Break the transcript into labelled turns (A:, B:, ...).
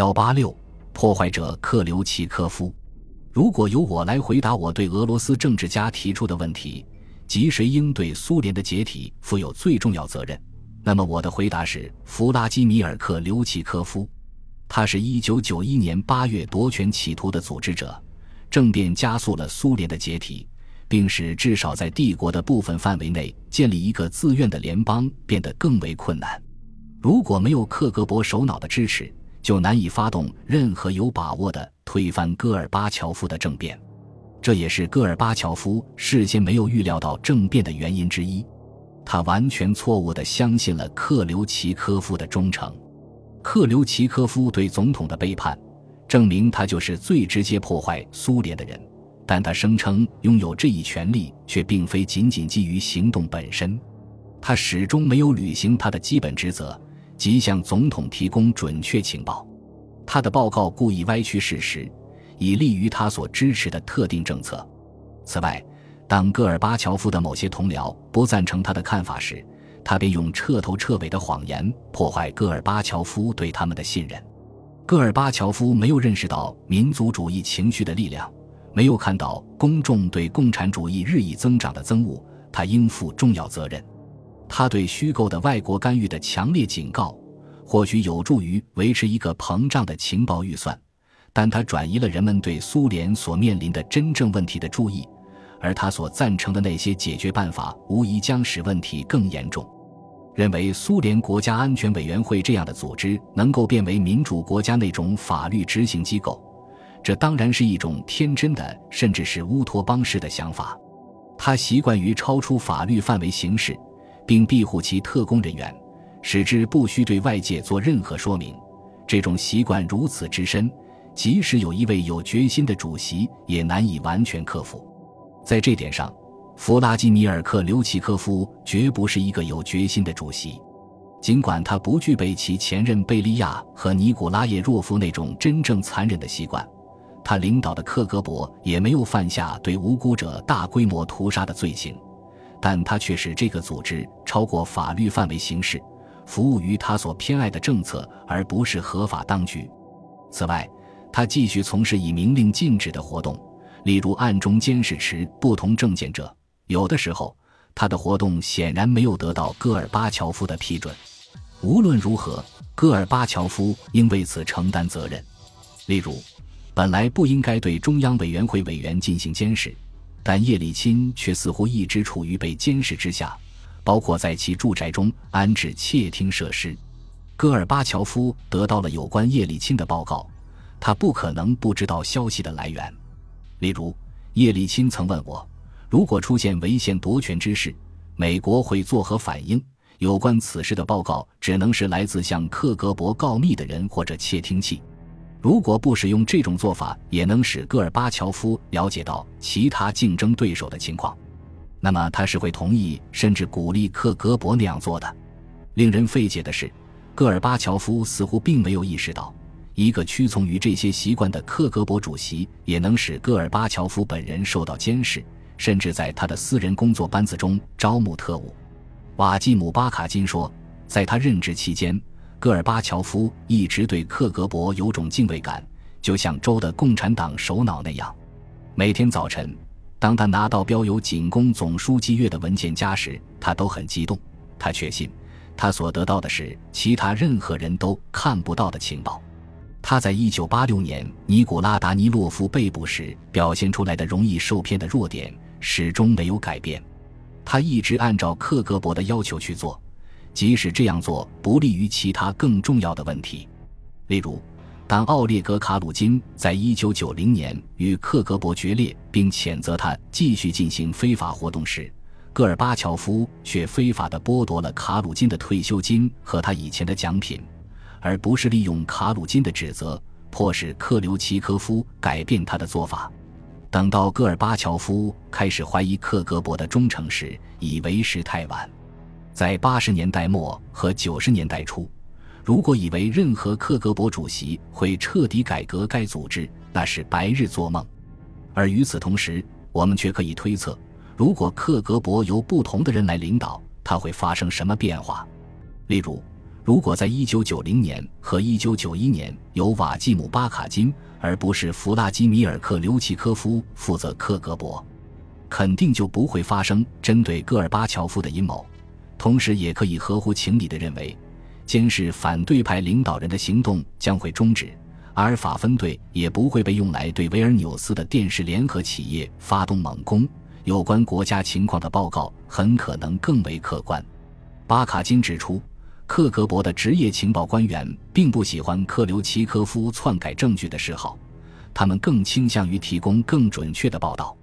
A: 幺八六，破坏者克留奇科夫。如果由我来回答我对俄罗斯政治家提出的问题，即谁应对苏联的解体负有最重要责任，那么我的回答是弗拉基米尔·克留奇科夫。他是一九九一年八月夺权企图的组织者，政变加速了苏联的解体，并使至少在帝国的部分范围内建立一个自愿的联邦变得更为困难。如果没有克格勃首脑的支持，就难以发动任何有把握的推翻戈尔巴乔夫的政变，这也是戈尔巴乔夫事先没有预料到政变的原因之一。他完全错误地相信了克留奇科夫的忠诚。克留奇科夫对总统的背叛，证明他就是最直接破坏苏联的人。但他声称拥有这一权利，却并非仅仅基于行动本身。他始终没有履行他的基本职责。即向总统提供准确情报，他的报告故意歪曲事实，以利于他所支持的特定政策。此外，当戈尔巴乔夫的某些同僚不赞成他的看法时，他便用彻头彻尾的谎言破坏戈尔巴乔夫对他们的信任。戈尔巴乔夫没有认识到民族主义情绪的力量，没有看到公众对共产主义日益增长的憎恶，他应负重要责任。他对虚构的外国干预的强烈警告，或许有助于维持一个膨胀的情报预算，但他转移了人们对苏联所面临的真正问题的注意，而他所赞成的那些解决办法无疑将使问题更严重。认为苏联国家安全委员会这样的组织能够变为民主国家那种法律执行机构，这当然是一种天真的，甚至是乌托邦式的想法。他习惯于超出法律范围行事。并庇护其特工人员，使之不需对外界做任何说明。这种习惯如此之深，即使有一位有决心的主席，也难以完全克服。在这点上，弗拉基米尔·克留奇科夫绝不是一个有决心的主席。尽管他不具备其前任贝利亚和尼古拉耶若夫那种真正残忍的习惯，他领导的克格勃也没有犯下对无辜者大规模屠杀的罪行。但他却使这个组织超过法律范围行事，服务于他所偏爱的政策，而不是合法当局。此外，他继续从事以明令禁止的活动，例如暗中监视持不同政见者。有的时候，他的活动显然没有得到戈尔巴乔夫的批准。无论如何，戈尔巴乔夫应为此承担责任。例如，本来不应该对中央委员会委员进行监视。但叶利钦却似乎一直处于被监视之下，包括在其住宅中安置窃听设施。戈尔巴乔夫得到了有关叶利钦的报告，他不可能不知道消息的来源。例如，叶利钦曾问我，如果出现违宪夺权之事，美国会作何反应？有关此事的报告只能是来自向克格勃告密的人或者窃听器。如果不使用这种做法，也能使戈尔巴乔夫了解到其他竞争对手的情况，那么他是会同意甚至鼓励克格勃那样做的。令人费解的是，戈尔巴乔夫似乎并没有意识到，一个屈从于这些习惯的克格勃主席也能使戈尔巴乔夫本人受到监视，甚至在他的私人工作班子中招募特务。瓦基姆巴卡金说，在他任职期间。戈尔巴乔夫一直对克格勃有种敬畏感，就像州的共产党首脑那样。每天早晨，当他拿到标有“仅供总书记阅”的文件夹时，他都很激动。他确信，他所得到的是其他任何人都看不到的情报。他在1986年尼古拉达尼洛夫被捕时表现出来的容易受骗的弱点始终没有改变。他一直按照克格勃的要求去做。即使这样做不利于其他更重要的问题，例如，当奥列格·卡鲁金在1990年与克格勃决裂并谴责他继续进行非法活动时，戈尔巴乔夫却非法地剥夺了卡鲁金的退休金和他以前的奖品，而不是利用卡鲁金的指责迫使克留奇科夫改变他的做法。等到戈尔巴乔夫开始怀疑克格勃的忠诚时，已为时太晚。在八十年代末和九十年代初，如果以为任何克格勃主席会彻底改革该组织，那是白日做梦。而与此同时，我们却可以推测，如果克格勃由不同的人来领导，它会发生什么变化。例如，如果在1990年和1991年由瓦季姆·巴卡金而不是弗拉基米尔·克留奇科夫负责克格勃，肯定就不会发生针对戈尔巴乔夫的阴谋。同时，也可以合乎情理地认为，监视反对派领导人的行动将会终止。阿尔法分队也不会被用来对维尔纽斯的电视联合企业发动猛攻。有关国家情况的报告很可能更为客观。巴卡金指出，克格勃的职业情报官员并不喜欢克留奇科夫篡改证据的嗜好，他们更倾向于提供更准确的报道。